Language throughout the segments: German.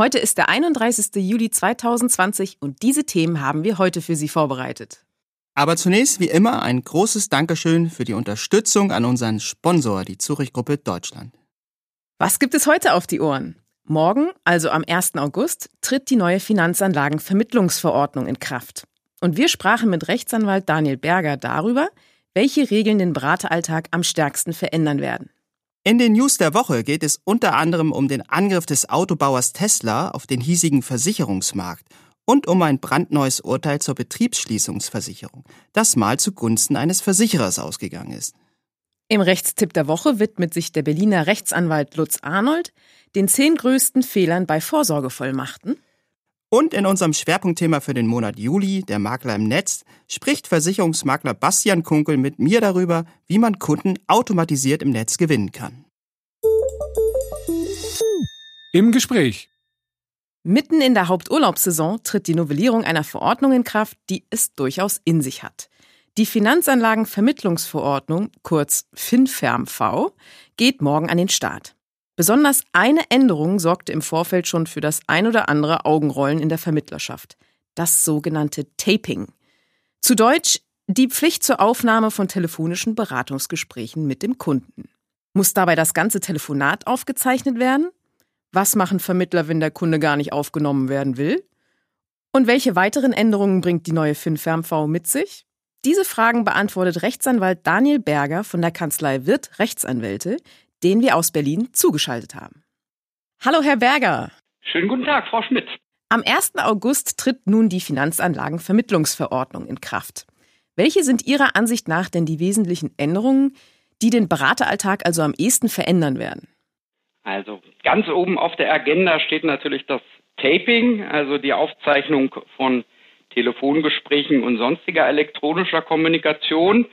Heute ist der 31. Juli 2020 und diese Themen haben wir heute für Sie vorbereitet. Aber zunächst wie immer ein großes Dankeschön für die Unterstützung an unseren Sponsor, die Zurich Gruppe Deutschland. Was gibt es heute auf die Ohren? Morgen, also am 1. August, tritt die neue Finanzanlagenvermittlungsverordnung in Kraft. Und wir sprachen mit Rechtsanwalt Daniel Berger darüber, welche Regeln den Berateralltag am stärksten verändern werden. In den News der Woche geht es unter anderem um den Angriff des Autobauers Tesla auf den hiesigen Versicherungsmarkt und um ein brandneues Urteil zur Betriebsschließungsversicherung, das mal zugunsten eines Versicherers ausgegangen ist. Im Rechtstipp der Woche widmet sich der Berliner Rechtsanwalt Lutz Arnold den zehn größten Fehlern bei Vorsorgevollmachten und in unserem Schwerpunktthema für den Monat Juli, der Makler im Netz, spricht Versicherungsmakler Bastian Kunkel mit mir darüber, wie man Kunden automatisiert im Netz gewinnen kann. Im Gespräch. Mitten in der Haupturlaubssaison tritt die Novellierung einer Verordnung in Kraft, die es durchaus in sich hat. Die Finanzanlagenvermittlungsverordnung, kurz FinFermV, geht morgen an den Start. Besonders eine Änderung sorgte im Vorfeld schon für das ein oder andere Augenrollen in der Vermittlerschaft. Das sogenannte Taping. Zu Deutsch die Pflicht zur Aufnahme von telefonischen Beratungsgesprächen mit dem Kunden. Muss dabei das ganze Telefonat aufgezeichnet werden? Was machen Vermittler, wenn der Kunde gar nicht aufgenommen werden will? Und welche weiteren Änderungen bringt die neue FinFermV mit sich? Diese Fragen beantwortet Rechtsanwalt Daniel Berger von der Kanzlei Wirt Rechtsanwälte, den wir aus Berlin zugeschaltet haben. Hallo, Herr Berger. Schönen guten Tag, Frau Schmidt. Am 1. August tritt nun die Finanzanlagenvermittlungsverordnung in Kraft. Welche sind Ihrer Ansicht nach denn die wesentlichen Änderungen, die den Berateralltag also am ehesten verändern werden? Also ganz oben auf der Agenda steht natürlich das Taping, also die Aufzeichnung von Telefongesprächen und sonstiger elektronischer Kommunikation.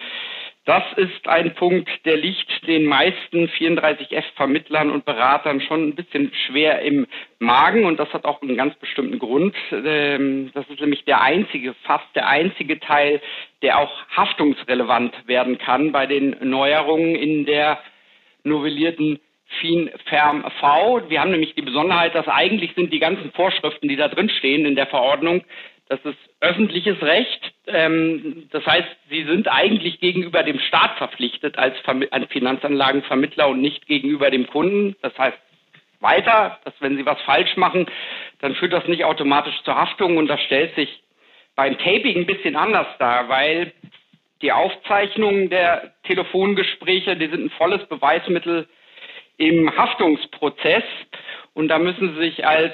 Das ist ein Punkt, der liegt den meisten 34F-Vermittlern und Beratern schon ein bisschen schwer im Magen und das hat auch einen ganz bestimmten Grund. Ähm, das ist nämlich der einzige, fast der einzige Teil, der auch haftungsrelevant werden kann bei den Neuerungen in der novellierten FIN-FERM-V. Wir haben nämlich die Besonderheit, dass eigentlich sind die ganzen Vorschriften, die da drin stehen in der Verordnung, das ist öffentliches Recht. Ähm, das heißt, Sie sind eigentlich gegenüber dem Staat verpflichtet als Finanzanlagenvermittler und nicht gegenüber dem Kunden. Das heißt weiter, dass wenn Sie was falsch machen, dann führt das nicht automatisch zur Haftung und das stellt sich beim Taping ein bisschen anders dar, weil die Aufzeichnungen der Telefongespräche, die sind ein volles Beweismittel im Haftungsprozess und da müssen Sie sich als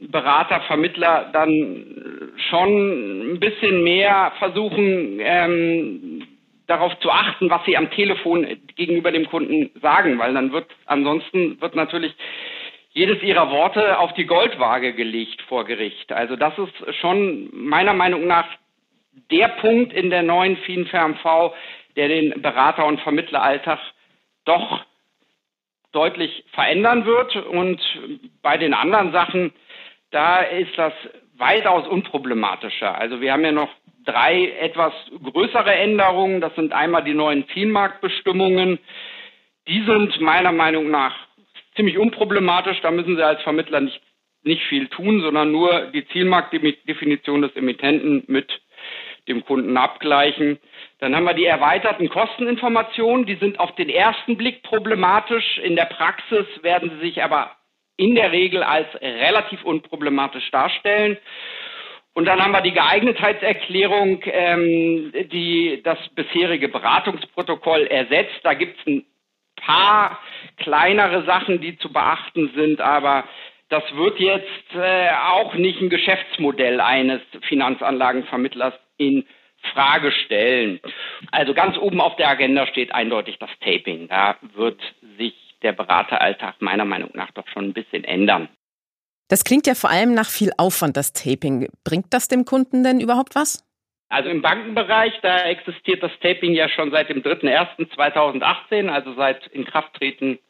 Berater, Vermittler dann schon ein bisschen mehr versuchen, ähm, darauf zu achten, was sie am Telefon gegenüber dem Kunden sagen, weil dann wird ansonsten wird natürlich jedes ihrer Worte auf die Goldwaage gelegt vor Gericht. Also das ist schon meiner Meinung nach der Punkt in der neuen FinFermV, der den Berater- und Vermittleralltag doch deutlich verändern wird. Und bei den anderen Sachen da ist das weitaus unproblematischer. Also wir haben ja noch drei etwas größere Änderungen. Das sind einmal die neuen Zielmarktbestimmungen. Die sind meiner Meinung nach ziemlich unproblematisch. Da müssen Sie als Vermittler nicht, nicht viel tun, sondern nur die Zielmarktdefinition des Emittenten mit dem Kunden abgleichen. Dann haben wir die erweiterten Kosteninformationen. Die sind auf den ersten Blick problematisch. In der Praxis werden sie sich aber in der Regel als relativ unproblematisch darstellen. Und dann haben wir die Geeignetheitserklärung, ähm, die das bisherige Beratungsprotokoll ersetzt. Da gibt es ein paar kleinere Sachen, die zu beachten sind, aber das wird jetzt äh, auch nicht ein Geschäftsmodell eines Finanzanlagenvermittlers in Frage stellen. Also ganz oben auf der Agenda steht eindeutig das Taping. Da wird sich der Berateralltag meiner Meinung nach doch schon ein bisschen ändern. Das klingt ja vor allem nach viel Aufwand, das Taping. Bringt das dem Kunden denn überhaupt was? Also im Bankenbereich, da existiert das Taping ja schon seit dem 3.1.2018, also seit Inkrafttreten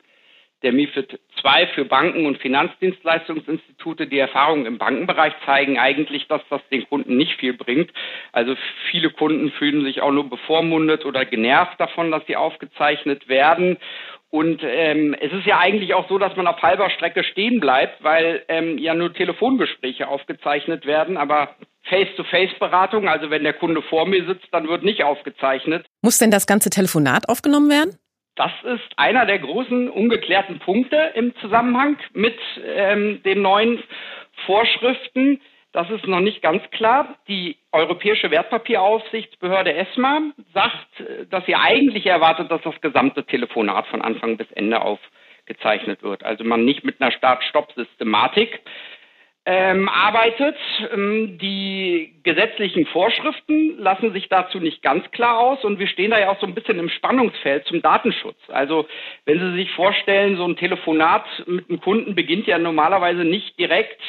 der MIFID II für Banken und Finanzdienstleistungsinstitute. Die Erfahrungen im Bankenbereich zeigen eigentlich, dass das den Kunden nicht viel bringt. Also viele Kunden fühlen sich auch nur bevormundet oder genervt davon, dass sie aufgezeichnet werden. Und ähm, es ist ja eigentlich auch so, dass man auf halber Strecke stehen bleibt, weil ähm, ja nur Telefongespräche aufgezeichnet werden, aber Face-to-Face-Beratung, also wenn der Kunde vor mir sitzt, dann wird nicht aufgezeichnet. Muss denn das ganze Telefonat aufgenommen werden? Das ist einer der großen ungeklärten Punkte im Zusammenhang mit ähm, den neuen Vorschriften. Das ist noch nicht ganz klar. Die Europäische Wertpapieraufsichtsbehörde ESMA sagt, dass sie eigentlich erwartet, dass das gesamte Telefonat von Anfang bis Ende aufgezeichnet wird. Also man nicht mit einer Start-Stopp-Systematik ähm, arbeitet. Ähm, die gesetzlichen Vorschriften lassen sich dazu nicht ganz klar aus und wir stehen da ja auch so ein bisschen im Spannungsfeld zum Datenschutz. Also wenn Sie sich vorstellen, so ein Telefonat mit einem Kunden beginnt ja normalerweise nicht direkt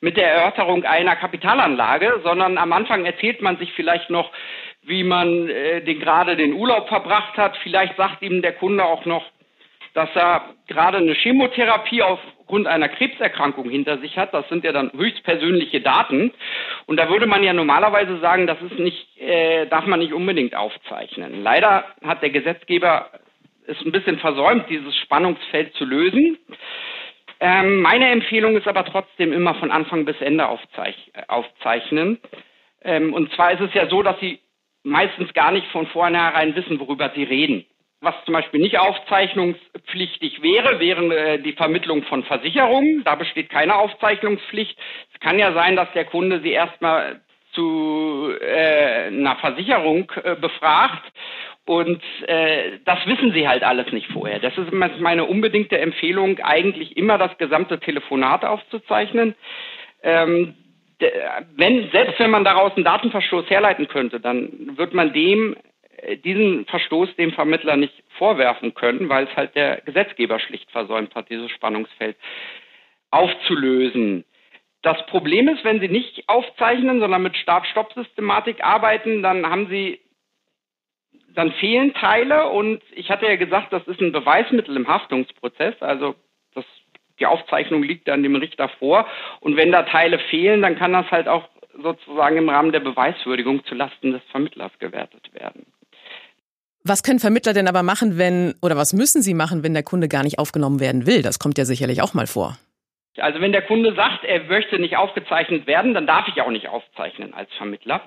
mit der Erörterung einer Kapitalanlage, sondern am Anfang erzählt man sich vielleicht noch, wie man äh, den gerade den Urlaub verbracht hat. Vielleicht sagt ihm der Kunde auch noch, dass er gerade eine Chemotherapie aufgrund einer Krebserkrankung hinter sich hat. Das sind ja dann höchstpersönliche Daten. Und da würde man ja normalerweise sagen, das ist nicht, äh, darf man nicht unbedingt aufzeichnen. Leider hat der Gesetzgeber es ein bisschen versäumt, dieses Spannungsfeld zu lösen. Ähm, meine Empfehlung ist aber trotzdem immer von Anfang bis Ende aufzeich aufzeichnen. Ähm, und zwar ist es ja so, dass Sie meistens gar nicht von vornherein wissen, worüber Sie reden. Was zum Beispiel nicht aufzeichnungspflichtig wäre, wäre äh, die Vermittlung von Versicherungen. Da besteht keine Aufzeichnungspflicht. Es kann ja sein, dass der Kunde sie erstmal zu äh, einer Versicherung äh, befragt und äh, das wissen sie halt alles nicht vorher. Das ist meine unbedingte Empfehlung, eigentlich immer das gesamte Telefonat aufzuzeichnen. Ähm, wenn, selbst wenn man daraus einen Datenverstoß herleiten könnte, dann wird man dem diesen Verstoß dem Vermittler nicht vorwerfen können, weil es halt der Gesetzgeber schlicht versäumt hat, dieses Spannungsfeld aufzulösen. Das Problem ist, wenn Sie nicht aufzeichnen, sondern mit Start-Stopp-Systematik arbeiten, dann haben Sie, dann fehlen Teile und ich hatte ja gesagt, das ist ein Beweismittel im Haftungsprozess, also das, die Aufzeichnung liegt dann dem Richter vor und wenn da Teile fehlen, dann kann das halt auch sozusagen im Rahmen der Beweiswürdigung zulasten des Vermittlers gewertet werden. Was können Vermittler denn aber machen, wenn, oder was müssen sie machen, wenn der Kunde gar nicht aufgenommen werden will? Das kommt ja sicherlich auch mal vor. Also wenn der Kunde sagt, er möchte nicht aufgezeichnet werden, dann darf ich auch nicht aufzeichnen als Vermittler.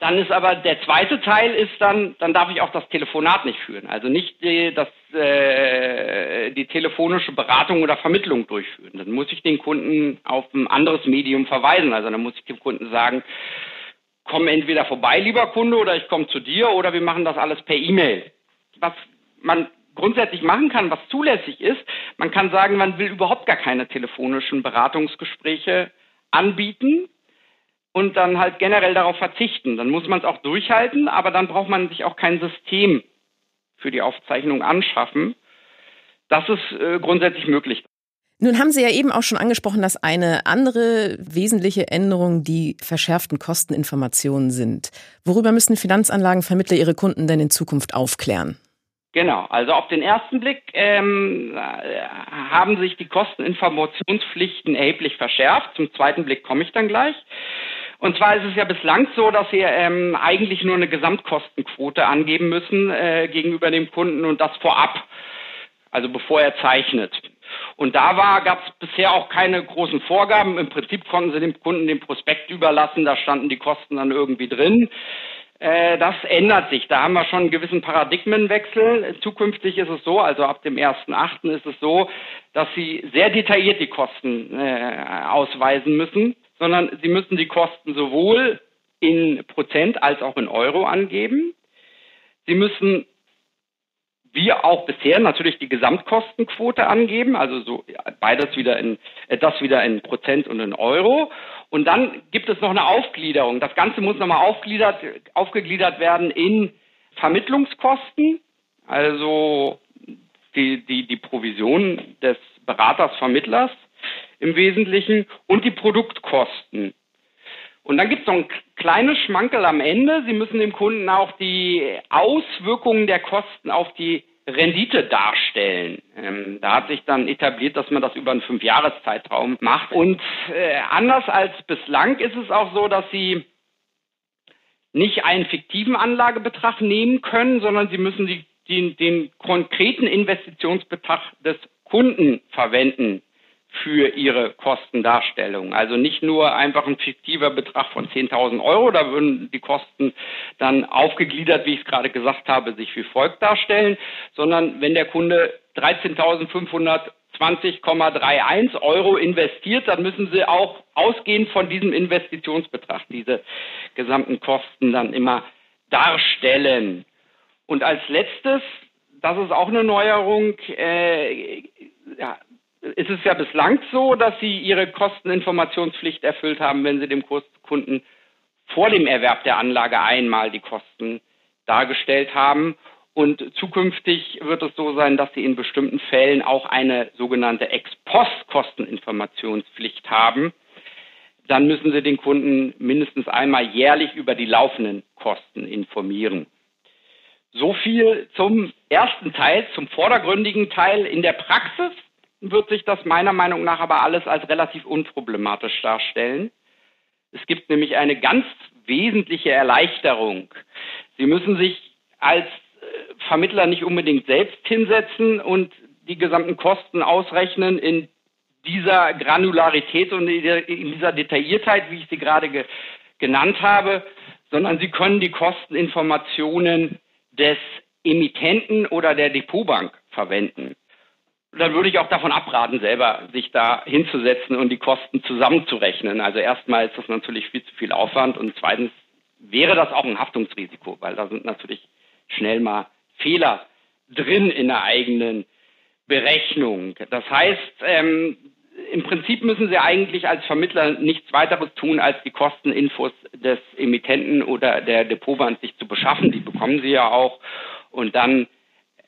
Dann ist aber der zweite Teil ist dann, dann darf ich auch das Telefonat nicht führen. Also nicht die, das, äh, die telefonische Beratung oder Vermittlung durchführen. Dann muss ich den Kunden auf ein anderes Medium verweisen. Also dann muss ich dem Kunden sagen, komm entweder vorbei, lieber Kunde, oder ich komme zu dir, oder wir machen das alles per E-Mail. Was man grundsätzlich machen kann, was zulässig ist, man kann sagen, man will überhaupt gar keine telefonischen Beratungsgespräche anbieten und dann halt generell darauf verzichten. Dann muss man es auch durchhalten, aber dann braucht man sich auch kein System für die Aufzeichnung anschaffen. Das ist äh, grundsätzlich möglich. Nun haben Sie ja eben auch schon angesprochen, dass eine andere wesentliche Änderung die verschärften Kosteninformationen sind. Worüber müssen Finanzanlagenvermittler ihre Kunden denn in Zukunft aufklären? Genau, also auf den ersten Blick ähm, haben sich die Kosteninformationspflichten erheblich verschärft. Zum zweiten Blick komme ich dann gleich. Und zwar ist es ja bislang so, dass wir ähm, eigentlich nur eine Gesamtkostenquote angeben müssen äh, gegenüber dem Kunden und das vorab, also bevor er zeichnet. Und da gab es bisher auch keine großen Vorgaben. Im Prinzip konnten sie dem Kunden den Prospekt überlassen, da standen die Kosten dann irgendwie drin. Äh, das ändert sich. Da haben wir schon einen gewissen Paradigmenwechsel. Zukünftig ist es so, also ab dem 1.8. ist es so, dass Sie sehr detailliert die Kosten äh, ausweisen müssen, sondern Sie müssen die Kosten sowohl in Prozent als auch in Euro angeben. Sie müssen wie auch bisher natürlich die Gesamtkostenquote angeben, also so beides wieder in äh, das wieder in Prozent und in Euro. Und dann gibt es noch eine Aufgliederung. Das Ganze muss nochmal aufgliedert, aufgegliedert werden in Vermittlungskosten, also die, die, die Provision des Beraters, Vermittlers, im Wesentlichen und die Produktkosten. Und dann gibt es noch ein kleines Schmankel am Ende. Sie müssen dem Kunden auch die Auswirkungen der Kosten auf die Rendite darstellen. Ähm, da hat sich dann etabliert, dass man das über einen Fünfjahreszeitraum macht. Und äh, anders als bislang ist es auch so, dass Sie nicht einen fiktiven Anlagebetrag nehmen können, sondern Sie müssen die, die, den konkreten Investitionsbetrag des Kunden verwenden für ihre Kostendarstellung. Also nicht nur einfach ein fiktiver Betrag von 10.000 Euro, da würden die Kosten dann aufgegliedert, wie ich es gerade gesagt habe, sich wie folgt darstellen, sondern wenn der Kunde 13.520,31 Euro investiert, dann müssen Sie auch ausgehend von diesem Investitionsbetrag diese gesamten Kosten dann immer darstellen. Und als letztes, das ist auch eine Neuerung, äh, ja, ist es ja bislang so, dass Sie Ihre Kosteninformationspflicht erfüllt haben, wenn Sie dem Kunden vor dem Erwerb der Anlage einmal die Kosten dargestellt haben. Und zukünftig wird es so sein, dass Sie in bestimmten Fällen auch eine sogenannte Ex-Post-Kosteninformationspflicht haben. Dann müssen Sie den Kunden mindestens einmal jährlich über die laufenden Kosten informieren. So viel zum ersten Teil, zum vordergründigen Teil. In der Praxis wird sich das meiner Meinung nach aber alles als relativ unproblematisch darstellen. Es gibt nämlich eine ganz wesentliche Erleichterung. Sie müssen sich als äh, Vermittler nicht unbedingt selbst hinsetzen und die gesamten Kosten ausrechnen in dieser Granularität und in dieser Detailliertheit, wie ich sie gerade ge genannt habe, sondern Sie können die Kosteninformationen des Emittenten oder der Depotbank verwenden dann würde ich auch davon abraten, selber sich da hinzusetzen und die Kosten zusammenzurechnen. Also erstmal ist das natürlich viel zu viel Aufwand und zweitens wäre das auch ein Haftungsrisiko, weil da sind natürlich schnell mal Fehler drin in der eigenen Berechnung. Das heißt, ähm, im Prinzip müssen Sie eigentlich als Vermittler nichts weiteres tun, als die Kosteninfos des Emittenten oder der Depotbank sich zu beschaffen. Die bekommen Sie ja auch. Und dann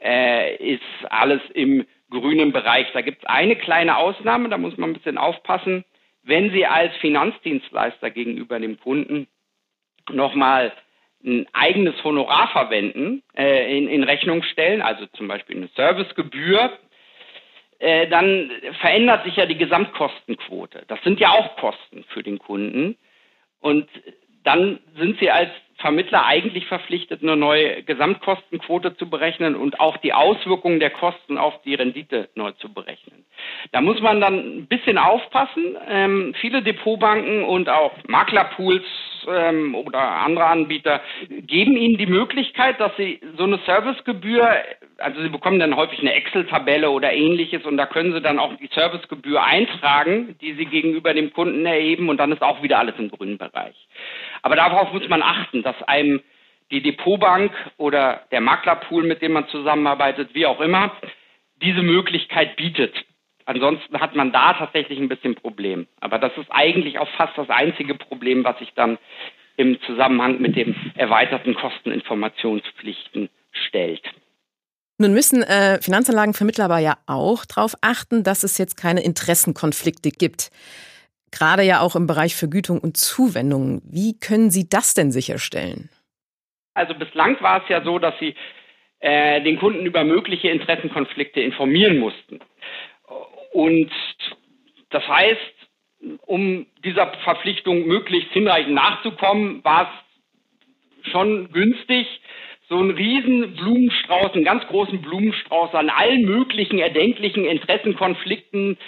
äh, ist alles im grünen Bereich. Da gibt es eine kleine Ausnahme, da muss man ein bisschen aufpassen. Wenn Sie als Finanzdienstleister gegenüber dem Kunden nochmal ein eigenes Honorar verwenden, äh, in, in, Rechnung stellen, also zum Beispiel eine Servicegebühr, äh, dann verändert sich ja die Gesamtkostenquote. Das sind ja auch Kosten für den Kunden. Und dann sind Sie als Vermittler eigentlich verpflichtet, eine neue Gesamtkostenquote zu berechnen und auch die Auswirkungen der Kosten auf die Rendite neu zu berechnen. Da muss man dann ein bisschen aufpassen. Ähm, viele Depotbanken und auch Maklerpools ähm, oder andere Anbieter geben Ihnen die Möglichkeit, dass Sie so eine Servicegebühr, also Sie bekommen dann häufig eine Excel-Tabelle oder ähnliches und da können Sie dann auch die Servicegebühr eintragen, die Sie gegenüber dem Kunden erheben und dann ist auch wieder alles im grünen Bereich. Aber darauf muss man achten, dass einem die Depotbank oder der Maklerpool, mit dem man zusammenarbeitet, wie auch immer, diese Möglichkeit bietet. Ansonsten hat man da tatsächlich ein bisschen Problem. Aber das ist eigentlich auch fast das einzige Problem, was sich dann im Zusammenhang mit den erweiterten Kosteninformationspflichten stellt. Nun müssen äh, Finanzanlagenvermittler aber ja auch darauf achten, dass es jetzt keine Interessenkonflikte gibt. Gerade ja auch im Bereich Vergütung und Zuwendung. Wie können Sie das denn sicherstellen? Also bislang war es ja so, dass Sie äh, den Kunden über mögliche Interessenkonflikte informieren mussten. Und das heißt, um dieser Verpflichtung möglichst hinreichend nachzukommen, war es schon günstig, so einen riesen Blumenstrauß, einen ganz großen Blumenstrauß an allen möglichen erdenklichen Interessenkonflikten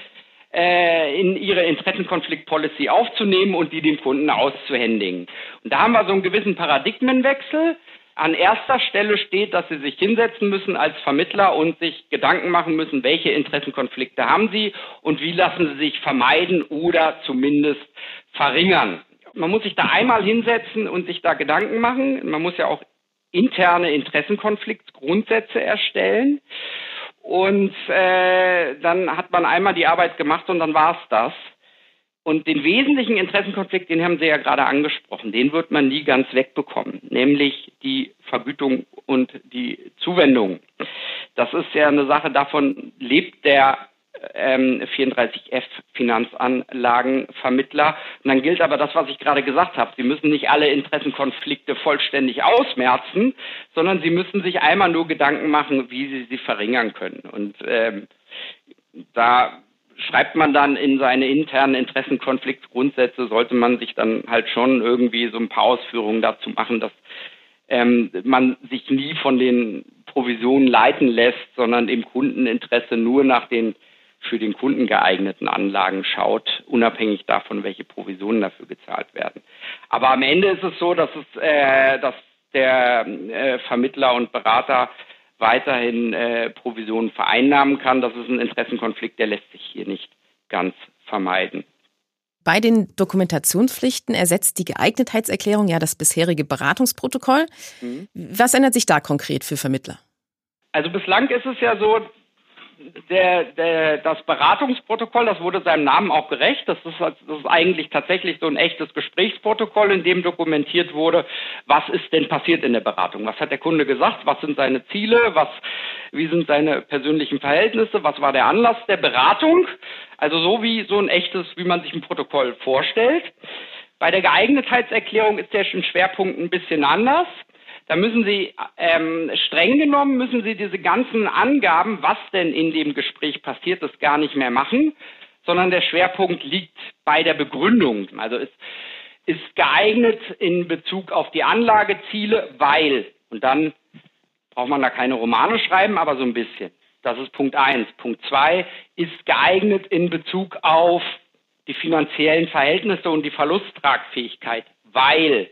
äh, in ihre Interessenkonflikt-Policy aufzunehmen und die dem Kunden auszuhändigen. Und da haben wir so einen gewissen Paradigmenwechsel. An erster Stelle steht, dass Sie sich hinsetzen müssen als Vermittler und sich Gedanken machen müssen, welche Interessenkonflikte haben Sie und wie lassen Sie sich vermeiden oder zumindest verringern. Man muss sich da einmal hinsetzen und sich da Gedanken machen. Man muss ja auch interne Interessenkonfliktgrundsätze erstellen. Und äh, dann hat man einmal die Arbeit gemacht und dann war es das. Und den wesentlichen Interessenkonflikt, den haben Sie ja gerade angesprochen, den wird man nie ganz wegbekommen, nämlich die Vergütung und die Zuwendung. Das ist ja eine Sache, davon lebt der ähm, 34F Finanzanlagenvermittler. Und dann gilt aber das, was ich gerade gesagt habe. Sie müssen nicht alle Interessenkonflikte vollständig ausmerzen, sondern Sie müssen sich einmal nur Gedanken machen, wie Sie sie verringern können. Und ähm, da schreibt man dann in seine internen Interessenkonfliktgrundsätze, sollte man sich dann halt schon irgendwie so ein paar Ausführungen dazu machen, dass ähm, man sich nie von den Provisionen leiten lässt, sondern im Kundeninteresse nur nach den für den Kunden geeigneten Anlagen schaut, unabhängig davon, welche Provisionen dafür gezahlt werden. Aber am Ende ist es so, dass es, äh, dass der äh, Vermittler und Berater weiterhin äh, Provisionen vereinnahmen kann. Das ist ein Interessenkonflikt, der lässt sich hier nicht ganz vermeiden. Bei den Dokumentationspflichten ersetzt die Geeignetheitserklärung ja das bisherige Beratungsprotokoll. Mhm. Was ändert sich da konkret für Vermittler? Also bislang ist es ja so, der, der, das Beratungsprotokoll, das wurde seinem Namen auch gerecht. Das ist, das ist eigentlich tatsächlich so ein echtes Gesprächsprotokoll, in dem dokumentiert wurde, was ist denn passiert in der Beratung? Was hat der Kunde gesagt? Was sind seine Ziele? Was, wie sind seine persönlichen Verhältnisse? Was war der Anlass der Beratung? Also so wie so ein echtes, wie man sich ein Protokoll vorstellt. Bei der Geeignetheitserklärung ist der Schwerpunkt ein bisschen anders. Da müssen Sie ähm, streng genommen müssen Sie diese ganzen Angaben, was denn in dem Gespräch passiert ist, gar nicht mehr machen, sondern der Schwerpunkt liegt bei der Begründung. Also es ist geeignet in Bezug auf die Anlageziele, weil und dann braucht man da keine Romane schreiben, aber so ein bisschen. Das ist Punkt eins. Punkt zwei ist geeignet in Bezug auf die finanziellen Verhältnisse und die Verlusttragfähigkeit, weil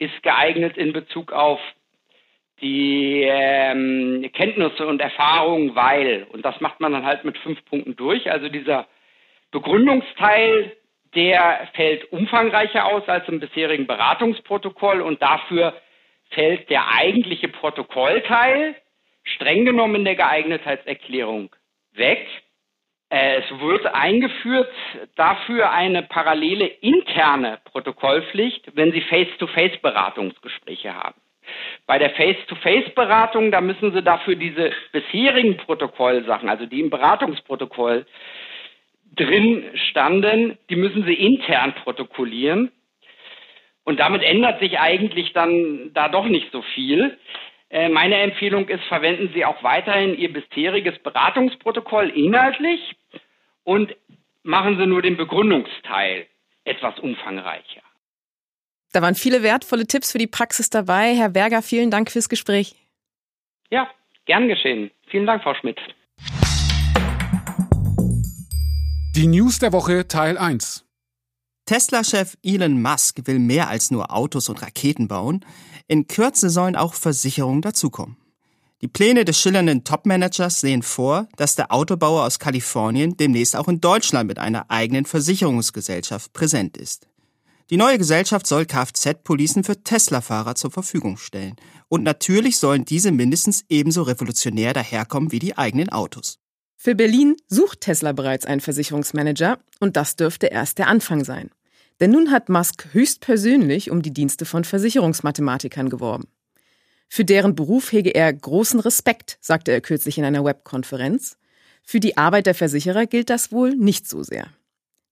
ist geeignet in Bezug auf die ähm, Kenntnisse und Erfahrungen, weil, und das macht man dann halt mit fünf Punkten durch, also dieser Begründungsteil, der fällt umfangreicher aus als im bisherigen Beratungsprotokoll und dafür fällt der eigentliche Protokollteil streng genommen in der Geeignetheitserklärung weg. Es wird eingeführt dafür eine parallele interne Protokollpflicht, wenn Sie Face-to-Face-Beratungsgespräche haben. Bei der Face-to-Face-Beratung, da müssen Sie dafür diese bisherigen Protokollsachen, also die im Beratungsprotokoll drin standen, die müssen Sie intern protokollieren. Und damit ändert sich eigentlich dann da doch nicht so viel. Äh, meine Empfehlung ist, verwenden Sie auch weiterhin Ihr bisheriges Beratungsprotokoll inhaltlich und machen Sie nur den Begründungsteil etwas umfangreicher. Da waren viele wertvolle Tipps für die Praxis dabei. Herr Berger, vielen Dank fürs Gespräch. Ja, gern geschehen. Vielen Dank, Frau Schmidt. Die News der Woche Teil 1. Tesla-Chef Elon Musk will mehr als nur Autos und Raketen bauen. In Kürze sollen auch Versicherungen dazukommen. Die Pläne des schillernden Topmanagers sehen vor, dass der Autobauer aus Kalifornien demnächst auch in Deutschland mit einer eigenen Versicherungsgesellschaft präsent ist. Die neue Gesellschaft soll Kfz-Policen für Tesla-Fahrer zur Verfügung stellen. Und natürlich sollen diese mindestens ebenso revolutionär daherkommen wie die eigenen Autos. Für Berlin sucht Tesla bereits einen Versicherungsmanager und das dürfte erst der Anfang sein. Denn nun hat Musk höchstpersönlich um die Dienste von Versicherungsmathematikern geworben. Für deren Beruf hege er großen Respekt, sagte er kürzlich in einer Webkonferenz. Für die Arbeit der Versicherer gilt das wohl nicht so sehr.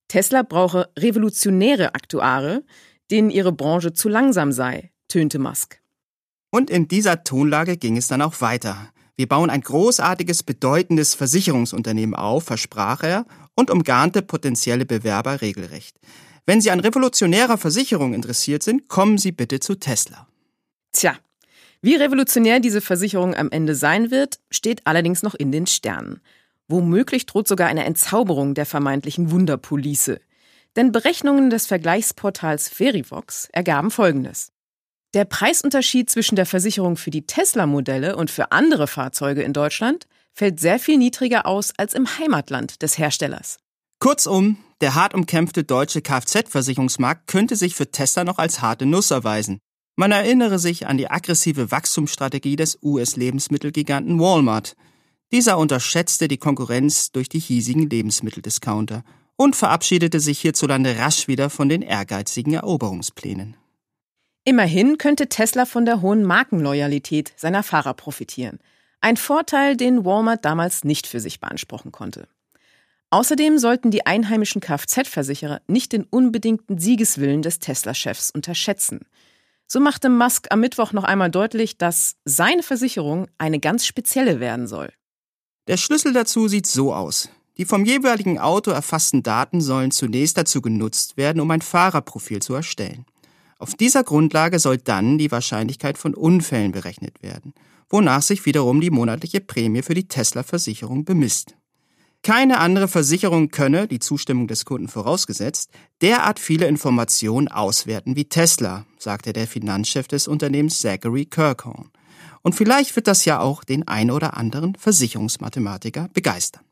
Tesla brauche revolutionäre Aktuare, denen ihre Branche zu langsam sei, tönte Musk. Und in dieser Tonlage ging es dann auch weiter. Wir bauen ein großartiges, bedeutendes Versicherungsunternehmen auf, versprach er und umgarnte potenzielle Bewerber regelrecht. Wenn Sie an revolutionärer Versicherung interessiert sind, kommen Sie bitte zu Tesla. Tja, wie revolutionär diese Versicherung am Ende sein wird, steht allerdings noch in den Sternen. Womöglich droht sogar eine Entzauberung der vermeintlichen Wunderpolice. Denn Berechnungen des Vergleichsportals Verivox ergaben Folgendes. Der Preisunterschied zwischen der Versicherung für die Tesla-Modelle und für andere Fahrzeuge in Deutschland fällt sehr viel niedriger aus als im Heimatland des Herstellers. Kurzum, der hart umkämpfte deutsche Kfz-Versicherungsmarkt könnte sich für Tesla noch als harte Nuss erweisen. Man erinnere sich an die aggressive Wachstumsstrategie des US-Lebensmittelgiganten Walmart. Dieser unterschätzte die Konkurrenz durch die hiesigen Lebensmitteldiscounter und verabschiedete sich hierzulande rasch wieder von den ehrgeizigen Eroberungsplänen. Immerhin könnte Tesla von der hohen Markenloyalität seiner Fahrer profitieren. Ein Vorteil, den Walmart damals nicht für sich beanspruchen konnte. Außerdem sollten die einheimischen Kfz-Versicherer nicht den unbedingten Siegeswillen des Tesla-Chefs unterschätzen. So machte Musk am Mittwoch noch einmal deutlich, dass seine Versicherung eine ganz spezielle werden soll. Der Schlüssel dazu sieht so aus. Die vom jeweiligen Auto erfassten Daten sollen zunächst dazu genutzt werden, um ein Fahrerprofil zu erstellen. Auf dieser Grundlage soll dann die Wahrscheinlichkeit von Unfällen berechnet werden, wonach sich wiederum die monatliche Prämie für die Tesla-Versicherung bemisst. Keine andere Versicherung könne, die Zustimmung des Kunden vorausgesetzt, derart viele Informationen auswerten wie Tesla, sagte der Finanzchef des Unternehmens Zachary Kirkhorn. Und vielleicht wird das ja auch den ein oder anderen Versicherungsmathematiker begeistern.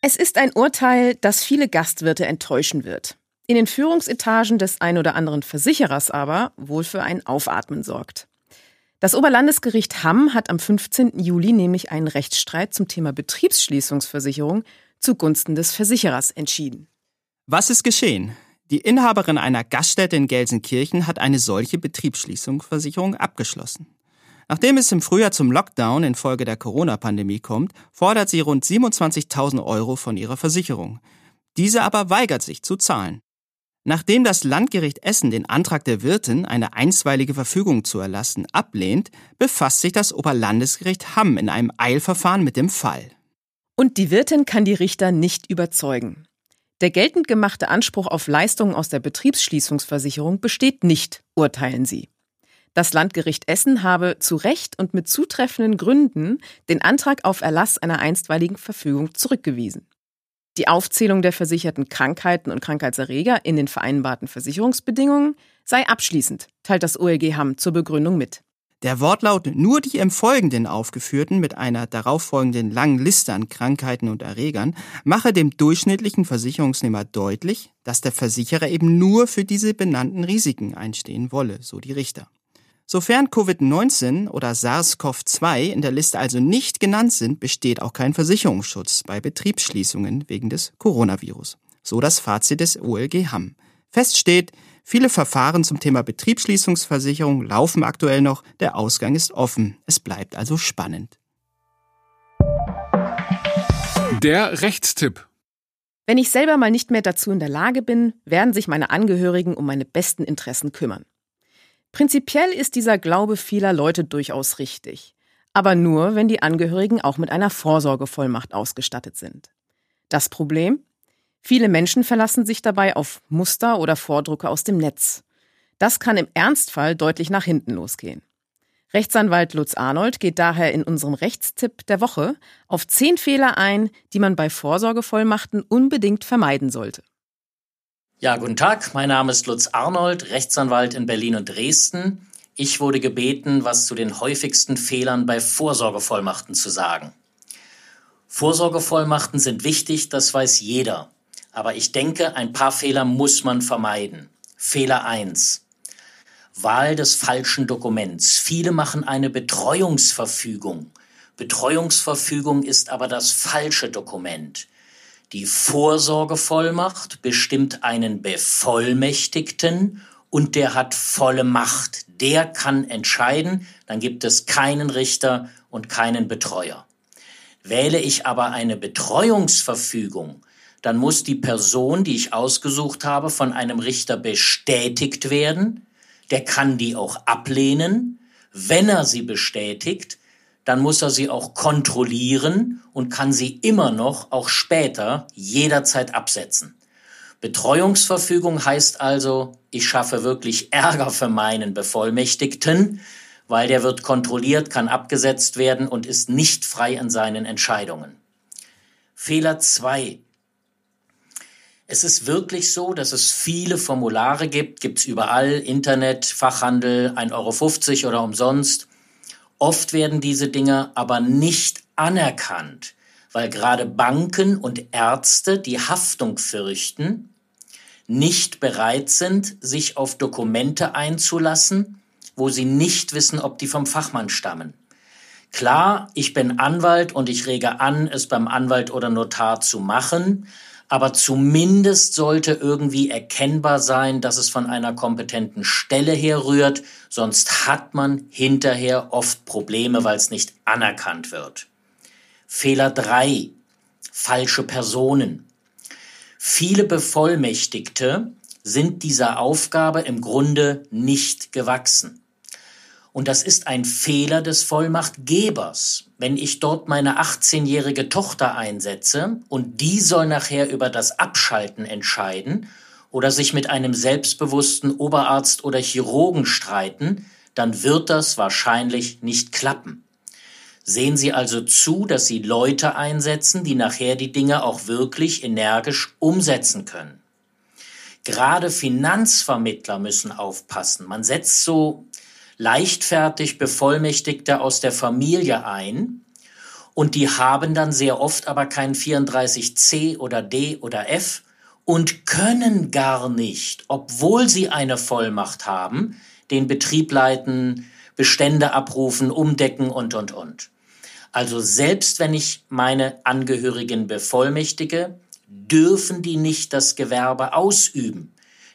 Es ist ein Urteil, das viele Gastwirte enttäuschen wird. In den Führungsetagen des ein oder anderen Versicherers aber wohl für ein Aufatmen sorgt. Das Oberlandesgericht Hamm hat am 15. Juli nämlich einen Rechtsstreit zum Thema Betriebsschließungsversicherung zugunsten des Versicherers entschieden. Was ist geschehen? Die Inhaberin einer Gaststätte in Gelsenkirchen hat eine solche Betriebsschließungsversicherung abgeschlossen. Nachdem es im Frühjahr zum Lockdown infolge der Corona-Pandemie kommt, fordert sie rund 27.000 Euro von ihrer Versicherung. Diese aber weigert sich zu zahlen. Nachdem das Landgericht Essen den Antrag der Wirtin, eine einstweilige Verfügung zu erlassen, ablehnt, befasst sich das Oberlandesgericht Hamm in einem Eilverfahren mit dem Fall. Und die Wirtin kann die Richter nicht überzeugen. Der geltend gemachte Anspruch auf Leistungen aus der Betriebsschließungsversicherung besteht nicht, urteilen sie. Das Landgericht Essen habe zu Recht und mit zutreffenden Gründen den Antrag auf Erlass einer einstweiligen Verfügung zurückgewiesen. Die Aufzählung der versicherten Krankheiten und Krankheitserreger in den vereinbarten Versicherungsbedingungen sei abschließend, teilt das OLG Hamm zur Begründung mit. Der Wortlaut nur die im Folgenden aufgeführten mit einer darauffolgenden langen Liste an Krankheiten und Erregern mache dem durchschnittlichen Versicherungsnehmer deutlich, dass der Versicherer eben nur für diese benannten Risiken einstehen wolle, so die Richter. Sofern Covid-19 oder SARS-CoV-2 in der Liste also nicht genannt sind, besteht auch kein Versicherungsschutz bei Betriebsschließungen wegen des Coronavirus. So das Fazit des OLG Hamm. Fest steht, viele Verfahren zum Thema Betriebsschließungsversicherung laufen aktuell noch, der Ausgang ist offen. Es bleibt also spannend. Der Rechtstipp. Wenn ich selber mal nicht mehr dazu in der Lage bin, werden sich meine Angehörigen um meine besten Interessen kümmern. Prinzipiell ist dieser Glaube vieler Leute durchaus richtig, aber nur, wenn die Angehörigen auch mit einer Vorsorgevollmacht ausgestattet sind. Das Problem? Viele Menschen verlassen sich dabei auf Muster oder Vordrucke aus dem Netz. Das kann im Ernstfall deutlich nach hinten losgehen. Rechtsanwalt Lutz Arnold geht daher in unserem Rechtstipp der Woche auf zehn Fehler ein, die man bei Vorsorgevollmachten unbedingt vermeiden sollte. Ja, guten Tag. Mein Name ist Lutz Arnold, Rechtsanwalt in Berlin und Dresden. Ich wurde gebeten, was zu den häufigsten Fehlern bei Vorsorgevollmachten zu sagen. Vorsorgevollmachten sind wichtig, das weiß jeder. Aber ich denke, ein paar Fehler muss man vermeiden. Fehler 1. Wahl des falschen Dokuments. Viele machen eine Betreuungsverfügung. Betreuungsverfügung ist aber das falsche Dokument. Die Vorsorgevollmacht bestimmt einen Bevollmächtigten und der hat volle Macht. Der kann entscheiden, dann gibt es keinen Richter und keinen Betreuer. Wähle ich aber eine Betreuungsverfügung, dann muss die Person, die ich ausgesucht habe, von einem Richter bestätigt werden. Der kann die auch ablehnen. Wenn er sie bestätigt, dann muss er sie auch kontrollieren und kann sie immer noch, auch später, jederzeit absetzen. Betreuungsverfügung heißt also, ich schaffe wirklich Ärger für meinen Bevollmächtigten, weil der wird kontrolliert, kann abgesetzt werden und ist nicht frei in seinen Entscheidungen. Fehler zwei: Es ist wirklich so, dass es viele Formulare gibt, gibt's überall, Internet, Fachhandel, 1,50 Euro oder umsonst. Oft werden diese Dinge aber nicht anerkannt, weil gerade Banken und Ärzte, die Haftung fürchten, nicht bereit sind, sich auf Dokumente einzulassen, wo sie nicht wissen, ob die vom Fachmann stammen. Klar, ich bin Anwalt und ich rege an, es beim Anwalt oder Notar zu machen, aber zumindest sollte irgendwie erkennbar sein, dass es von einer kompetenten Stelle herrührt, sonst hat man hinterher oft Probleme, weil es nicht anerkannt wird. Fehler drei: Falsche Personen. Viele Bevollmächtigte sind dieser Aufgabe im Grunde nicht gewachsen. Und das ist ein Fehler des Vollmachtgebers. Wenn ich dort meine 18-jährige Tochter einsetze und die soll nachher über das Abschalten entscheiden oder sich mit einem selbstbewussten Oberarzt oder Chirurgen streiten, dann wird das wahrscheinlich nicht klappen. Sehen Sie also zu, dass Sie Leute einsetzen, die nachher die Dinge auch wirklich energisch umsetzen können. Gerade Finanzvermittler müssen aufpassen. Man setzt so leichtfertig Bevollmächtigte aus der Familie ein und die haben dann sehr oft aber kein 34c oder d oder f und können gar nicht, obwohl sie eine Vollmacht haben, den Betrieb leiten, Bestände abrufen, umdecken und, und, und. Also selbst wenn ich meine Angehörigen bevollmächtige, dürfen die nicht das Gewerbe ausüben.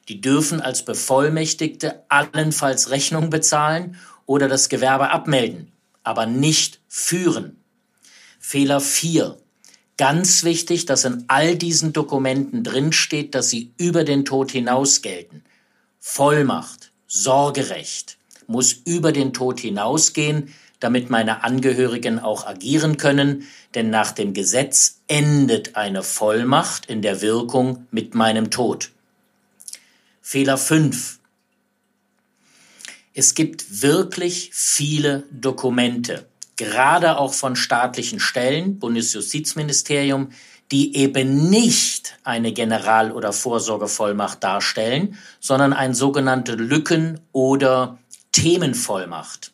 Die dürfen als Bevollmächtigte allenfalls Rechnung bezahlen oder das Gewerbe abmelden, aber nicht führen. Fehler 4. Ganz wichtig, dass in all diesen Dokumenten drinsteht, dass sie über den Tod hinaus gelten. Vollmacht, Sorgerecht muss über den Tod hinausgehen, damit meine Angehörigen auch agieren können, denn nach dem Gesetz endet eine Vollmacht in der Wirkung mit meinem Tod. Fehler 5. Es gibt wirklich viele Dokumente, gerade auch von staatlichen Stellen, Bundesjustizministerium, die eben nicht eine General- oder Vorsorgevollmacht darstellen, sondern eine sogenannte Lücken- oder Themenvollmacht.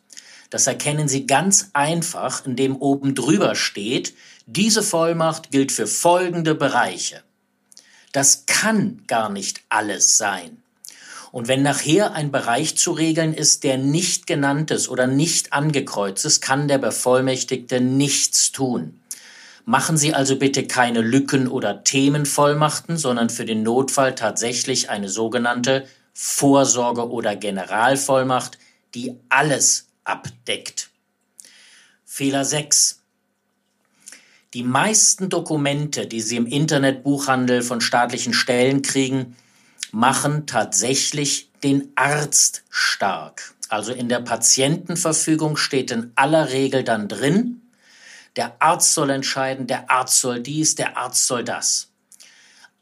Das erkennen Sie ganz einfach, indem oben drüber steht, diese Vollmacht gilt für folgende Bereiche. Das kann gar nicht alles sein. Und wenn nachher ein Bereich zu regeln ist, der nicht genannt ist oder nicht angekreuzt ist, kann der Bevollmächtigte nichts tun. Machen Sie also bitte keine Lücken- oder Themenvollmachten, sondern für den Notfall tatsächlich eine sogenannte Vorsorge- oder Generalvollmacht, die alles abdeckt. Fehler 6. Die meisten Dokumente, die Sie im Internetbuchhandel von staatlichen Stellen kriegen, machen tatsächlich den Arzt stark. Also in der Patientenverfügung steht in aller Regel dann drin, der Arzt soll entscheiden, der Arzt soll dies, der Arzt soll das.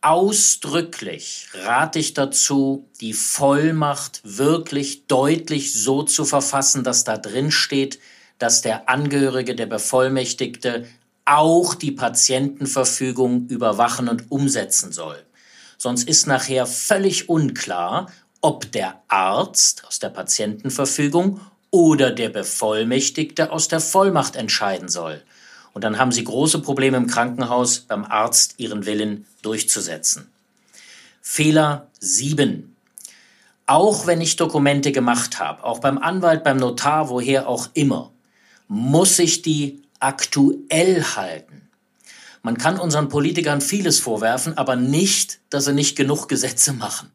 Ausdrücklich rate ich dazu, die Vollmacht wirklich deutlich so zu verfassen, dass da drin steht, dass der Angehörige, der Bevollmächtigte auch die Patientenverfügung überwachen und umsetzen soll. Sonst ist nachher völlig unklar, ob der Arzt aus der Patientenverfügung oder der Bevollmächtigte aus der Vollmacht entscheiden soll. Und dann haben Sie große Probleme im Krankenhaus, beim Arzt Ihren Willen durchzusetzen. Fehler 7. Auch wenn ich Dokumente gemacht habe, auch beim Anwalt, beim Notar, woher auch immer, muss ich die aktuell halten. Man kann unseren Politikern vieles vorwerfen, aber nicht, dass sie nicht genug Gesetze machen.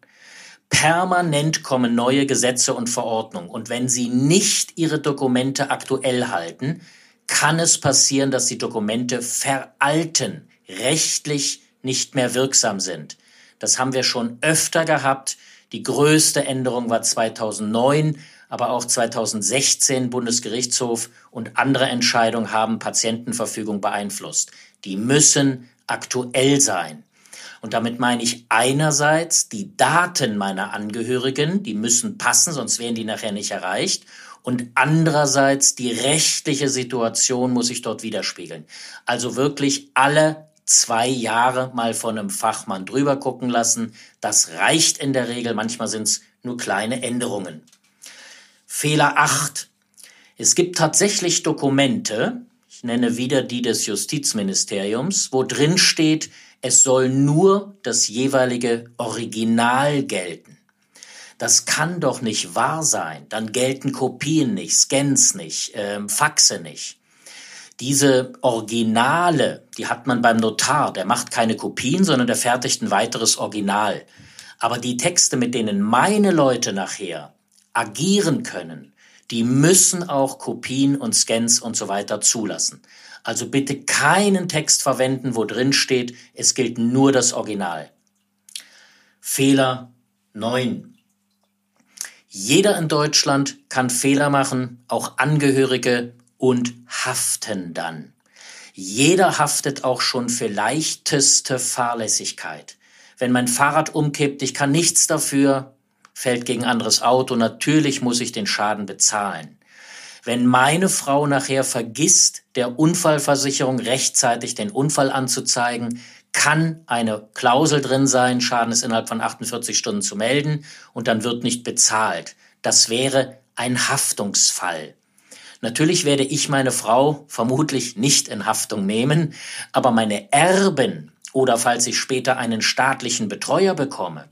Permanent kommen neue Gesetze und Verordnungen. Und wenn sie nicht ihre Dokumente aktuell halten, kann es passieren, dass die Dokumente veralten, rechtlich nicht mehr wirksam sind. Das haben wir schon öfter gehabt. Die größte Änderung war 2009, aber auch 2016 Bundesgerichtshof und andere Entscheidungen haben Patientenverfügung beeinflusst. Die müssen aktuell sein. Und damit meine ich einerseits die Daten meiner Angehörigen, die müssen passen, sonst werden die nachher nicht erreicht. Und andererseits die rechtliche Situation muss sich dort widerspiegeln. Also wirklich alle zwei Jahre mal von einem Fachmann drüber gucken lassen. Das reicht in der Regel. Manchmal sind es nur kleine Änderungen. Fehler 8. Es gibt tatsächlich Dokumente, ich nenne wieder die des Justizministeriums, wo drin steht, es soll nur das jeweilige Original gelten. Das kann doch nicht wahr sein. Dann gelten Kopien nicht, Scans nicht, ähm, Faxe nicht. Diese Originale, die hat man beim Notar. Der macht keine Kopien, sondern der fertigt ein weiteres Original. Aber die Texte, mit denen meine Leute nachher agieren können, die müssen auch Kopien und Scans und so weiter zulassen. Also bitte keinen Text verwenden, wo drin steht, es gilt nur das Original. Fehler 9. Jeder in Deutschland kann Fehler machen, auch Angehörige und haften dann. Jeder haftet auch schon für leichteste Fahrlässigkeit. Wenn mein Fahrrad umkippt, ich kann nichts dafür, fällt gegen anderes Auto, natürlich muss ich den Schaden bezahlen. Wenn meine Frau nachher vergisst, der Unfallversicherung rechtzeitig den Unfall anzuzeigen, kann eine Klausel drin sein, Schaden ist innerhalb von 48 Stunden zu melden und dann wird nicht bezahlt. Das wäre ein Haftungsfall. Natürlich werde ich meine Frau vermutlich nicht in Haftung nehmen, aber meine Erben oder falls ich später einen staatlichen Betreuer bekomme